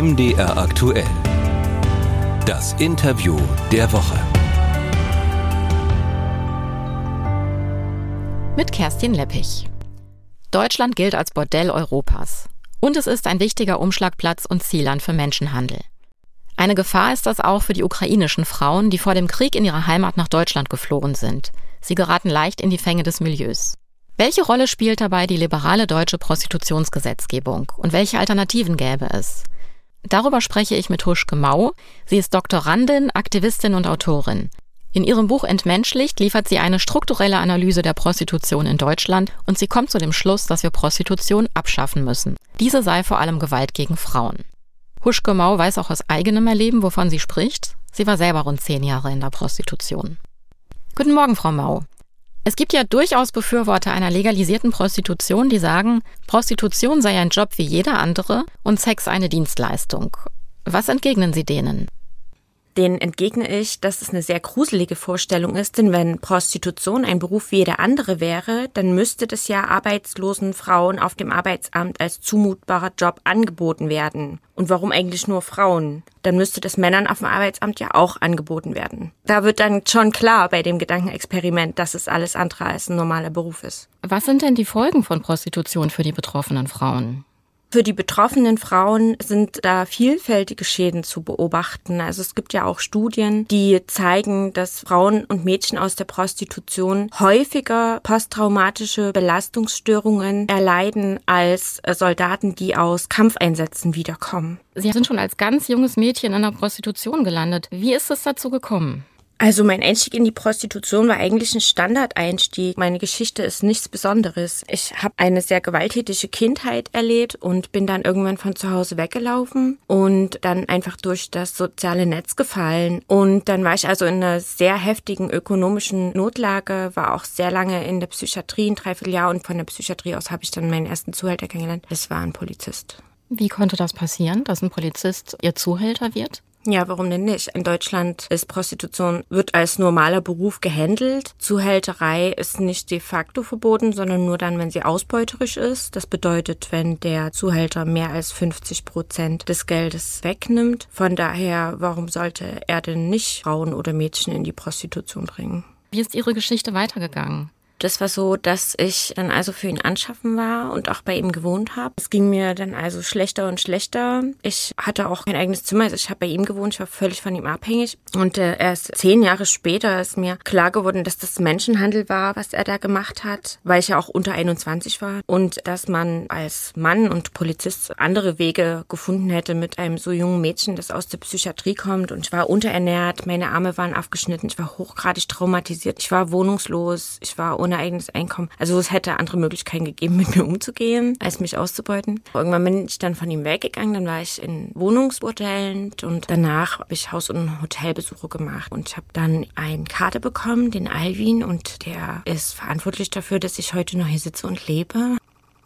MDR aktuell. Das Interview der Woche. Mit Kerstin Leppich. Deutschland gilt als Bordell Europas. Und es ist ein wichtiger Umschlagplatz und Zielland für Menschenhandel. Eine Gefahr ist das auch für die ukrainischen Frauen, die vor dem Krieg in ihre Heimat nach Deutschland geflohen sind. Sie geraten leicht in die Fänge des Milieus. Welche Rolle spielt dabei die liberale deutsche Prostitutionsgesetzgebung und welche Alternativen gäbe es? Darüber spreche ich mit Huschke Mau. Sie ist Doktorandin, Aktivistin und Autorin. In ihrem Buch Entmenschlicht liefert sie eine strukturelle Analyse der Prostitution in Deutschland und sie kommt zu dem Schluss, dass wir Prostitution abschaffen müssen. Diese sei vor allem Gewalt gegen Frauen. Huschke Mau weiß auch aus eigenem Erleben, wovon sie spricht. Sie war selber rund zehn Jahre in der Prostitution. Guten Morgen, Frau Mau. Es gibt ja durchaus Befürworter einer legalisierten Prostitution, die sagen, Prostitution sei ein Job wie jeder andere und Sex eine Dienstleistung. Was entgegnen Sie denen? Denen entgegne ich, dass es eine sehr gruselige Vorstellung ist, denn wenn Prostitution ein Beruf wie jeder andere wäre, dann müsste das ja arbeitslosen Frauen auf dem Arbeitsamt als zumutbarer Job angeboten werden. Und warum eigentlich nur Frauen? Dann müsste das Männern auf dem Arbeitsamt ja auch angeboten werden. Da wird dann schon klar bei dem Gedankenexperiment, dass es alles andere als ein normaler Beruf ist. Was sind denn die Folgen von Prostitution für die betroffenen Frauen? Für die betroffenen Frauen sind da vielfältige Schäden zu beobachten. Also es gibt ja auch Studien, die zeigen, dass Frauen und Mädchen aus der Prostitution häufiger posttraumatische Belastungsstörungen erleiden als Soldaten, die aus Kampfeinsätzen wiederkommen. Sie sind schon als ganz junges Mädchen in der Prostitution gelandet. Wie ist es dazu gekommen? Also mein Einstieg in die Prostitution war eigentlich ein Standardeinstieg. Meine Geschichte ist nichts Besonderes. Ich habe eine sehr gewalttätige Kindheit erlebt und bin dann irgendwann von zu Hause weggelaufen und dann einfach durch das soziale Netz gefallen. Und dann war ich also in einer sehr heftigen ökonomischen Notlage, war auch sehr lange in der Psychiatrie, ein Dreivierteljahr und von der Psychiatrie aus habe ich dann meinen ersten Zuhälter kennengelernt. Es war ein Polizist. Wie konnte das passieren, dass ein Polizist Ihr Zuhälter wird? Ja, warum denn nicht? In Deutschland ist Prostitution, wird als normaler Beruf gehandelt. Zuhälterei ist nicht de facto verboten, sondern nur dann, wenn sie ausbeuterisch ist. Das bedeutet, wenn der Zuhälter mehr als 50 Prozent des Geldes wegnimmt. Von daher, warum sollte er denn nicht Frauen oder Mädchen in die Prostitution bringen? Wie ist Ihre Geschichte weitergegangen? Das war so, dass ich dann also für ihn anschaffen war und auch bei ihm gewohnt habe. Es ging mir dann also schlechter und schlechter. Ich hatte auch kein eigenes Zimmer, also ich habe bei ihm gewohnt, ich war völlig von ihm abhängig. Und äh, erst zehn Jahre später ist mir klar geworden, dass das Menschenhandel war, was er da gemacht hat, weil ich ja auch unter 21 war. Und dass man als Mann und Polizist andere Wege gefunden hätte mit einem so jungen Mädchen, das aus der Psychiatrie kommt. Und ich war unterernährt, meine Arme waren aufgeschnitten, ich war hochgradig traumatisiert, ich war wohnungslos, ich war ohne eigenes Einkommen. Also es hätte andere Möglichkeiten gegeben, mit mir umzugehen, als mich auszubeuten. Irgendwann bin ich dann von ihm weggegangen, dann war ich in Wohnungsbordellen und danach habe ich Haus- und Hotelbesuche gemacht und ich habe dann einen Kater bekommen, den Alvin und der ist verantwortlich dafür, dass ich heute noch hier sitze und lebe.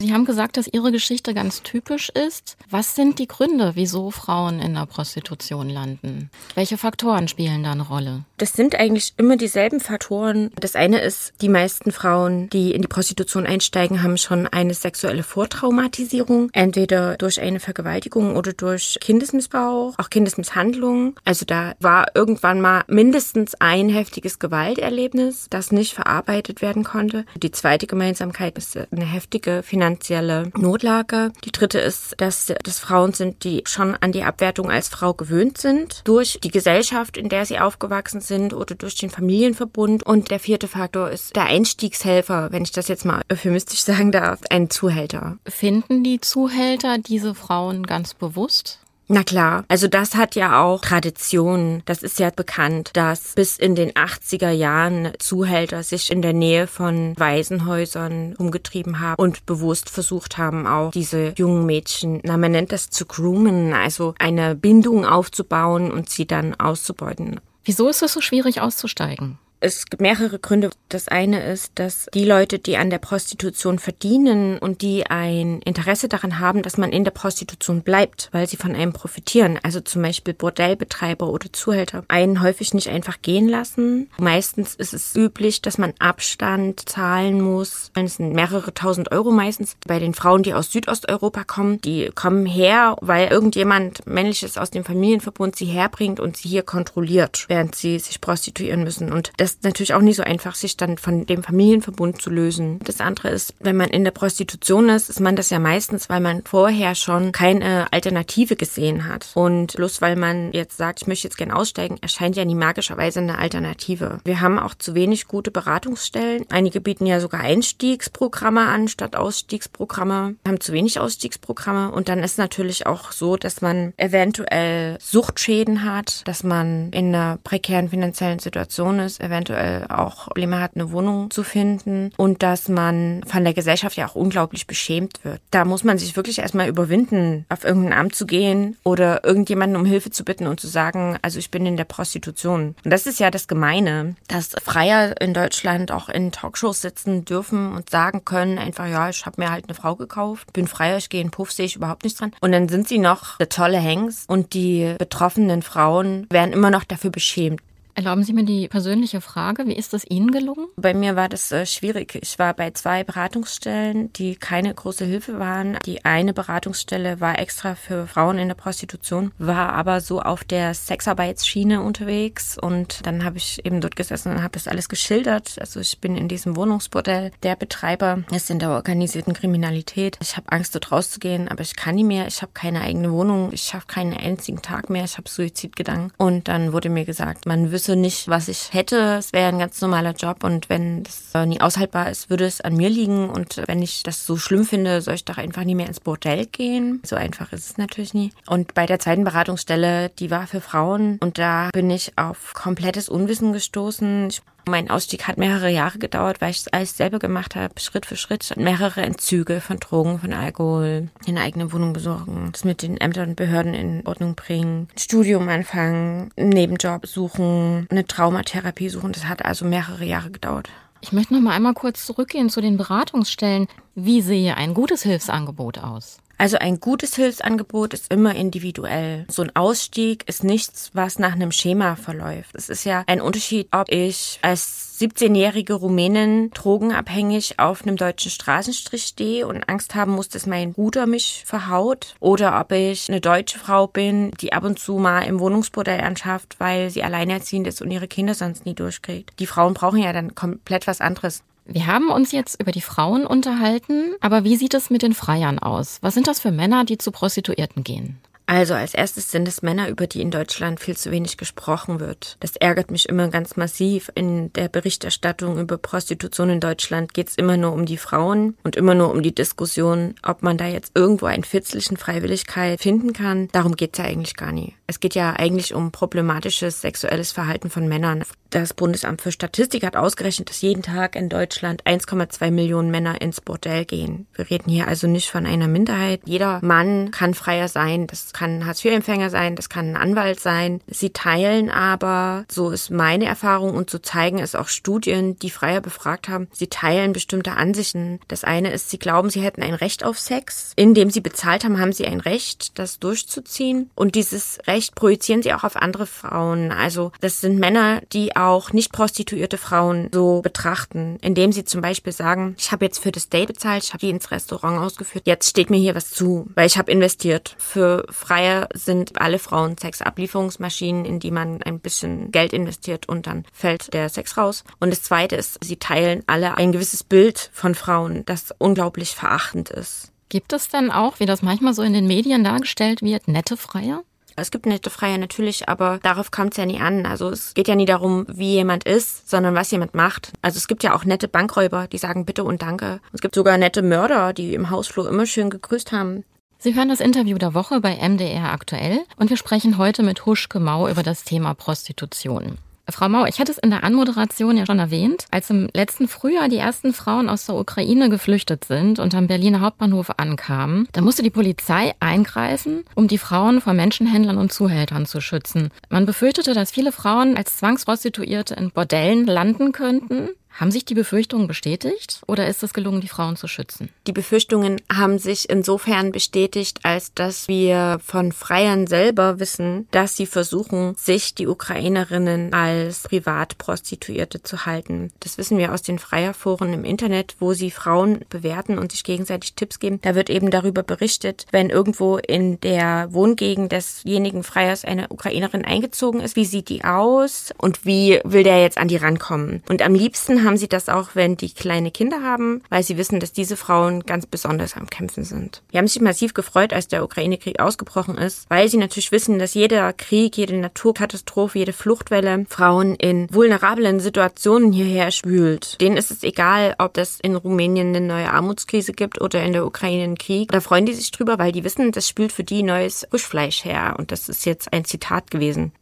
Sie haben gesagt, dass Ihre Geschichte ganz typisch ist. Was sind die Gründe, wieso Frauen in der Prostitution landen? Welche Faktoren spielen da eine Rolle? Das sind eigentlich immer dieselben Faktoren. Das eine ist, die meisten Frauen, die in die Prostitution einsteigen, haben schon eine sexuelle Vortraumatisierung, entweder durch eine Vergewaltigung oder durch Kindesmissbrauch, auch Kindesmisshandlung. Also da war irgendwann mal mindestens ein heftiges Gewalterlebnis, das nicht verarbeitet werden konnte. Die zweite Gemeinsamkeit ist eine heftige finanzielle finanzielle Notlage. Die dritte ist, dass das Frauen sind, die schon an die Abwertung als Frau gewöhnt sind, durch die Gesellschaft, in der sie aufgewachsen sind oder durch den Familienverbund. Und der vierte Faktor ist der Einstiegshelfer, wenn ich das jetzt mal euphemistisch sagen darf, ein Zuhälter. Finden die Zuhälter diese Frauen ganz bewusst? Na klar, also das hat ja auch Tradition. Das ist ja bekannt, dass bis in den 80er Jahren Zuhälter sich in der Nähe von Waisenhäusern umgetrieben haben und bewusst versucht haben, auch diese jungen Mädchen, na man nennt das zu groomen, also eine Bindung aufzubauen und sie dann auszubeuten. Wieso ist es so schwierig auszusteigen? Es gibt mehrere Gründe. Das eine ist, dass die Leute, die an der Prostitution verdienen und die ein Interesse daran haben, dass man in der Prostitution bleibt, weil sie von einem profitieren, also zum Beispiel Bordellbetreiber oder Zuhälter, einen häufig nicht einfach gehen lassen. Meistens ist es üblich, dass man Abstand zahlen muss. Es sind mehrere tausend Euro meistens. Bei den Frauen, die aus Südosteuropa kommen, die kommen her, weil irgendjemand männliches aus dem Familienverbund sie herbringt und sie hier kontrolliert, während sie sich prostituieren müssen. Und das ist natürlich auch nicht so einfach, sich dann von dem Familienverbund zu lösen. Das andere ist, wenn man in der Prostitution ist, ist man das ja meistens, weil man vorher schon keine Alternative gesehen hat. Und bloß weil man jetzt sagt, ich möchte jetzt gern aussteigen, erscheint ja nie magischerweise eine Alternative. Wir haben auch zu wenig gute Beratungsstellen. Einige bieten ja sogar Einstiegsprogramme an statt Ausstiegsprogramme, haben zu wenig Ausstiegsprogramme. Und dann ist natürlich auch so, dass man eventuell Suchtschäden hat, dass man in einer prekären finanziellen Situation ist, eventuell eventuell auch Probleme hat, eine Wohnung zu finden und dass man von der Gesellschaft ja auch unglaublich beschämt wird. Da muss man sich wirklich erstmal überwinden, auf irgendein Amt zu gehen oder irgendjemanden um Hilfe zu bitten und zu sagen, also ich bin in der Prostitution. Und das ist ja das Gemeine, dass Freier in Deutschland auch in Talkshows sitzen dürfen und sagen können, einfach, ja, ich habe mir halt eine Frau gekauft, bin Freier, ich gehe in Puff, sehe ich überhaupt nichts dran. Und dann sind sie noch der tolle Hengst und die betroffenen Frauen werden immer noch dafür beschämt. Erlauben Sie mir die persönliche Frage, wie ist es Ihnen gelungen? Bei mir war das äh, schwierig. Ich war bei zwei Beratungsstellen, die keine große Hilfe waren. Die eine Beratungsstelle war extra für Frauen in der Prostitution, war aber so auf der Sexarbeitsschiene unterwegs und dann habe ich eben dort gesessen und habe das alles geschildert. Also ich bin in diesem Wohnungsbordell. Der Betreiber ist in der organisierten Kriminalität. Ich habe Angst, dort rauszugehen, aber ich kann nie mehr. Ich habe keine eigene Wohnung. Ich schaffe keinen einzigen Tag mehr. Ich habe Suizidgedanken. Und dann wurde mir gesagt, man wüsste wüsste nicht, was ich hätte. Es wäre ein ganz normaler Job und wenn das äh, nie aushaltbar ist, würde es an mir liegen. Und wenn ich das so schlimm finde, soll ich doch einfach nie mehr ins Bordell gehen. So einfach ist es natürlich nie. Und bei der zweiten Beratungsstelle, die war für Frauen und da bin ich auf komplettes Unwissen gestoßen. Ich mein Ausstieg hat mehrere Jahre gedauert, weil ich es alles selber gemacht habe, Schritt für Schritt. Mehrere Entzüge von Drogen, von Alkohol, eine eigene Wohnung besorgen, das mit den Ämtern und Behörden in Ordnung bringen, Studium anfangen, einen Nebenjob suchen, eine Traumatherapie suchen. Das hat also mehrere Jahre gedauert. Ich möchte noch mal einmal kurz zurückgehen zu den Beratungsstellen. Wie sehe ein gutes Hilfsangebot aus? Also ein gutes Hilfsangebot ist immer individuell. So ein Ausstieg ist nichts, was nach einem Schema verläuft. Es ist ja ein Unterschied, ob ich als 17-jährige Rumänin drogenabhängig auf einem deutschen Straßenstrich stehe und Angst haben muss, dass mein Bruder mich verhaut oder ob ich eine deutsche Frau bin, die ab und zu mal im Wohnungsbordell anschafft, weil sie alleinerziehend ist und ihre Kinder sonst nie durchkriegt. Die Frauen brauchen ja dann komplett was anderes. Wir haben uns jetzt über die Frauen unterhalten, aber wie sieht es mit den Freiern aus? Was sind das für Männer, die zu Prostituierten gehen? Also als erstes sind es Männer, über die in Deutschland viel zu wenig gesprochen wird. Das ärgert mich immer ganz massiv. In der Berichterstattung über Prostitution in Deutschland geht es immer nur um die Frauen und immer nur um die Diskussion, ob man da jetzt irgendwo einen Fitzelchen Freiwilligkeit finden kann. Darum geht es ja eigentlich gar nie. Es geht ja eigentlich um problematisches sexuelles Verhalten von Männern. Das Bundesamt für Statistik hat ausgerechnet, dass jeden Tag in Deutschland 1,2 Millionen Männer ins Bordell gehen. Wir reden hier also nicht von einer Minderheit. Jeder Mann kann freier sein. Das kann Hartz-IV-Empfänger sein, das kann ein Anwalt sein. Sie teilen aber, so ist meine Erfahrung und so zeigen es auch Studien, die Freier befragt haben, sie teilen bestimmte Ansichten. Das eine ist, sie glauben, sie hätten ein Recht auf Sex. Indem sie bezahlt haben, haben sie ein Recht, das durchzuziehen. Und dieses Recht projizieren sie auch auf andere Frauen. Also das sind Männer, die auch nicht prostituierte Frauen so betrachten, indem sie zum Beispiel sagen, ich habe jetzt für das Date bezahlt, ich habe die ins Restaurant ausgeführt, jetzt steht mir hier was zu, weil ich habe investiert. Für Freie sind alle Frauen Sexablieferungsmaschinen, in die man ein bisschen Geld investiert und dann fällt der Sex raus. Und das Zweite ist, sie teilen alle ein gewisses Bild von Frauen, das unglaublich verachtend ist. Gibt es denn auch, wie das manchmal so in den Medien dargestellt wird, nette Freier? Es gibt nette Freier natürlich, aber darauf kommt es ja nie an. Also es geht ja nie darum, wie jemand ist, sondern was jemand macht. Also es gibt ja auch nette Bankräuber, die sagen Bitte und Danke. Es gibt sogar nette Mörder, die im Hausflur immer schön gegrüßt haben. Sie hören das Interview der Woche bei MDR aktuell und wir sprechen heute mit Huschke Mau über das Thema Prostitution. Frau Mau, ich hatte es in der Anmoderation ja schon erwähnt, als im letzten Frühjahr die ersten Frauen aus der Ukraine geflüchtet sind und am Berliner Hauptbahnhof ankamen, da musste die Polizei eingreifen, um die Frauen vor Menschenhändlern und Zuhältern zu schützen. Man befürchtete, dass viele Frauen als Zwangsprostituierte in Bordellen landen könnten haben sich die Befürchtungen bestätigt oder ist es gelungen, die Frauen zu schützen? Die Befürchtungen haben sich insofern bestätigt, als dass wir von Freiern selber wissen, dass sie versuchen, sich die Ukrainerinnen als Privatprostituierte zu halten. Das wissen wir aus den Freierforen im Internet, wo sie Frauen bewerten und sich gegenseitig Tipps geben. Da wird eben darüber berichtet, wenn irgendwo in der Wohngegend desjenigen Freiers eine Ukrainerin eingezogen ist, wie sieht die aus und wie will der jetzt an die rankommen. Und am liebsten haben sie das auch, wenn die kleine Kinder haben, weil sie wissen, dass diese Frauen ganz besonders am Kämpfen sind. Die haben sich massiv gefreut, als der Ukraine-Krieg ausgebrochen ist, weil sie natürlich wissen, dass jeder Krieg, jede Naturkatastrophe, jede Fluchtwelle Frauen in vulnerablen Situationen hierher spült. Denen ist es egal, ob das in Rumänien eine neue Armutskrise gibt oder in der Ukraine einen Krieg. Da freuen die sich drüber, weil die wissen, das spült für die neues Frischfleisch her. Und das ist jetzt ein Zitat gewesen.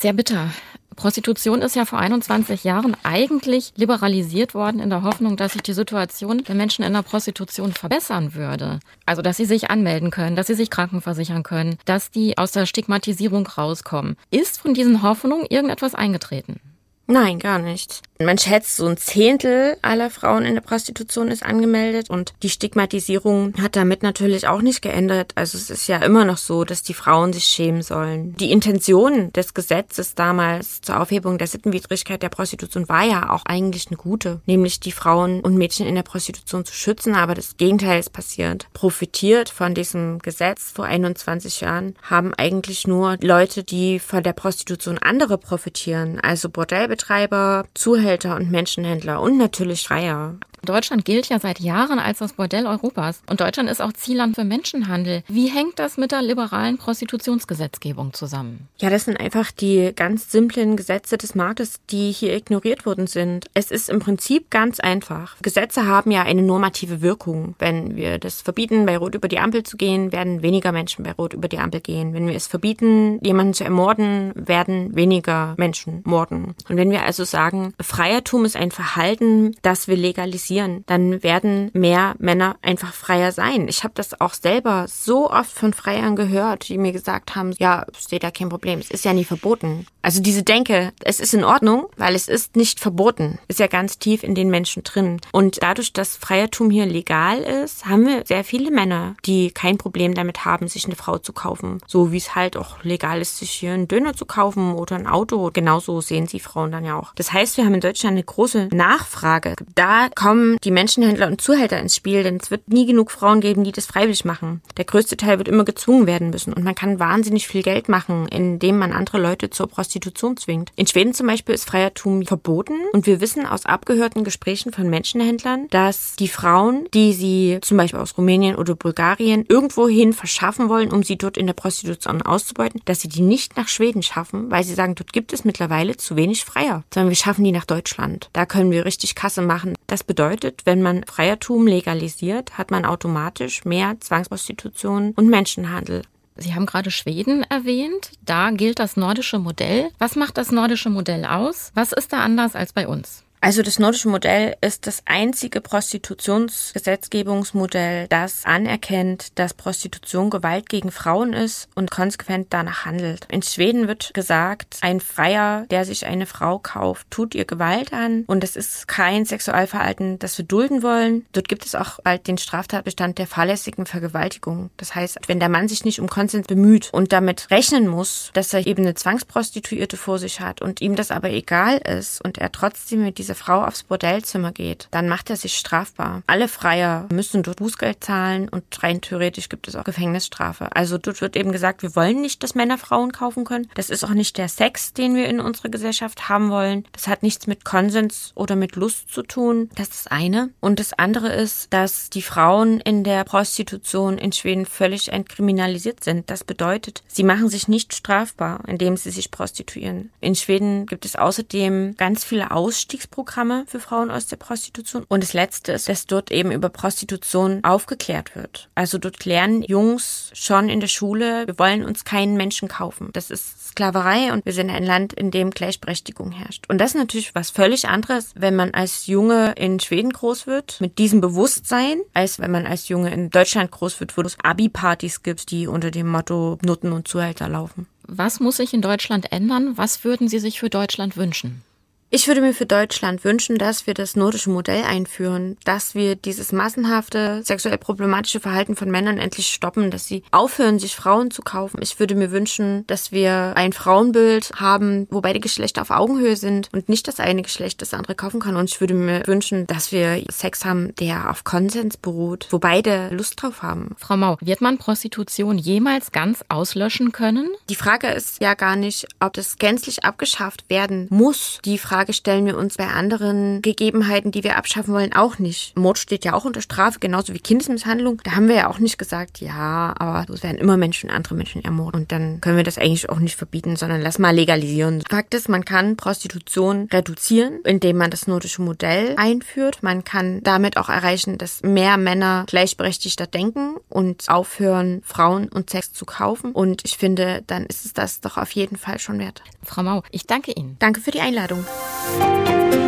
Sehr bitter. Prostitution ist ja vor 21 Jahren eigentlich liberalisiert worden in der Hoffnung, dass sich die Situation der Menschen in der Prostitution verbessern würde. Also, dass sie sich anmelden können, dass sie sich krankenversichern können, dass die aus der Stigmatisierung rauskommen. Ist von diesen Hoffnungen irgendetwas eingetreten? Nein, gar nicht. Man schätzt, so ein Zehntel aller Frauen in der Prostitution ist angemeldet und die Stigmatisierung hat damit natürlich auch nicht geändert. Also es ist ja immer noch so, dass die Frauen sich schämen sollen. Die Intention des Gesetzes damals zur Aufhebung der Sittenwidrigkeit der Prostitution war ja auch eigentlich eine gute, nämlich die Frauen und Mädchen in der Prostitution zu schützen, aber das Gegenteil ist passiert. Profitiert von diesem Gesetz vor 21 Jahren haben eigentlich nur Leute, die von der Prostitution andere profitieren, also Bordellbetreiber Bordellbetreiber, Zuhälter und Menschenhändler und natürlich Freier. Deutschland gilt ja seit Jahren als das Bordell Europas und Deutschland ist auch Zielland für Menschenhandel. Wie hängt das mit der liberalen Prostitutionsgesetzgebung zusammen? Ja, das sind einfach die ganz simplen Gesetze des Marktes, die hier ignoriert worden sind. Es ist im Prinzip ganz einfach. Gesetze haben ja eine normative Wirkung. Wenn wir das verbieten, bei Rot über die Ampel zu gehen, werden weniger Menschen bei Rot über die Ampel gehen. Wenn wir es verbieten, jemanden zu ermorden, werden weniger Menschen morden. Und wenn wir also sagen, Freiertum ist ein Verhalten, das wir legalisieren, dann werden mehr Männer einfach freier sein. Ich habe das auch selber so oft von Freiern gehört, die mir gesagt haben, ja, steht da kein Problem, es ist ja nie verboten. Also diese Denke, es ist in Ordnung, weil es ist nicht verboten, ist ja ganz tief in den Menschen drin. Und dadurch, dass Freiertum hier legal ist, haben wir sehr viele Männer, die kein Problem damit haben, sich eine Frau zu kaufen. So wie es halt auch legal ist, sich hier einen Döner zu kaufen oder ein Auto. Genauso sehen sie Frauen dann ja auch. Das heißt, wir haben in Deutschland eine große Nachfrage. Da kommen die Menschenhändler und Zuhälter ins Spiel, denn es wird nie genug Frauen geben, die das freiwillig machen. Der größte Teil wird immer gezwungen werden müssen und man kann wahnsinnig viel Geld machen, indem man andere Leute zur Prostitution zwingt. In Schweden zum Beispiel ist Freiertum verboten und wir wissen aus abgehörten Gesprächen von Menschenhändlern, dass die Frauen, die sie zum Beispiel aus Rumänien oder Bulgarien irgendwohin verschaffen wollen, um sie dort in der Prostitution auszubeuten, dass sie die nicht nach Schweden schaffen, weil sie sagen, dort gibt es mittlerweile zu wenig Freier, sondern wir schaffen die nach Deutschland. Da können wir richtig Kasse machen. Das bedeutet, bedeutet, wenn man Freiertum legalisiert, hat man automatisch mehr Zwangsprostitution und Menschenhandel. Sie haben gerade Schweden erwähnt. Da gilt das nordische Modell. Was macht das nordische Modell aus? Was ist da anders als bei uns? Also das nordische Modell ist das einzige Prostitutionsgesetzgebungsmodell, das anerkennt, dass Prostitution Gewalt gegen Frauen ist und konsequent danach handelt. In Schweden wird gesagt, ein Freier, der sich eine Frau kauft, tut ihr Gewalt an und das ist kein Sexualverhalten, das wir dulden wollen. Dort gibt es auch bald den Straftatbestand der fahrlässigen Vergewaltigung. Das heißt, wenn der Mann sich nicht um Konsens bemüht und damit rechnen muss, dass er eben eine Zwangsprostituierte vor sich hat und ihm das aber egal ist und er trotzdem mit dieser diese Frau aufs Bordellzimmer geht, dann macht er sich strafbar. Alle Freier müssen dort Bußgeld zahlen und rein theoretisch gibt es auch Gefängnisstrafe. Also dort wird eben gesagt, wir wollen nicht, dass Männer Frauen kaufen können. Das ist auch nicht der Sex, den wir in unserer Gesellschaft haben wollen. Das hat nichts mit Konsens oder mit Lust zu tun. Das ist das eine. Und das andere ist, dass die Frauen in der Prostitution in Schweden völlig entkriminalisiert sind. Das bedeutet, sie machen sich nicht strafbar, indem sie sich prostituieren. In Schweden gibt es außerdem ganz viele Ausstiegsprogramme Hilfsprogramme für Frauen aus der Prostitution. Und das Letzte ist, dass dort eben über Prostitution aufgeklärt wird. Also dort lernen Jungs schon in der Schule, wir wollen uns keinen Menschen kaufen. Das ist Sklaverei und wir sind ein Land, in dem Gleichberechtigung herrscht. Und das ist natürlich was völlig anderes, wenn man als Junge in Schweden groß wird, mit diesem Bewusstsein, als wenn man als Junge in Deutschland groß wird, wo es Abi-Partys gibt, die unter dem Motto Nutten und Zuhälter laufen. Was muss sich in Deutschland ändern? Was würden Sie sich für Deutschland wünschen? Ich würde mir für Deutschland wünschen, dass wir das nordische Modell einführen, dass wir dieses massenhafte sexuell problematische Verhalten von Männern endlich stoppen, dass sie aufhören, sich Frauen zu kaufen. Ich würde mir wünschen, dass wir ein Frauenbild haben, wo beide Geschlechter auf Augenhöhe sind und nicht das eine Geschlecht das andere kaufen kann. Und ich würde mir wünschen, dass wir Sex haben, der auf Konsens beruht, wo beide Lust drauf haben. Frau Mau, wird man Prostitution jemals ganz auslöschen können? Die Frage ist ja gar nicht, ob das gänzlich abgeschafft werden muss. Die Frage Frage stellen wir uns bei anderen Gegebenheiten, die wir abschaffen wollen, auch nicht. Mord steht ja auch unter Strafe, genauso wie Kindesmisshandlung. Da haben wir ja auch nicht gesagt, ja, aber es werden immer Menschen, andere Menschen ermordet. Und dann können wir das eigentlich auch nicht verbieten, sondern lass mal legalisieren. Fakt ist, man kann Prostitution reduzieren, indem man das nordische Modell einführt. Man kann damit auch erreichen, dass mehr Männer gleichberechtigter denken und aufhören, Frauen und Sex zu kaufen. Und ich finde, dann ist es das doch auf jeden Fall schon wert. Frau Mau, ich danke Ihnen. Danke für die Einladung. Música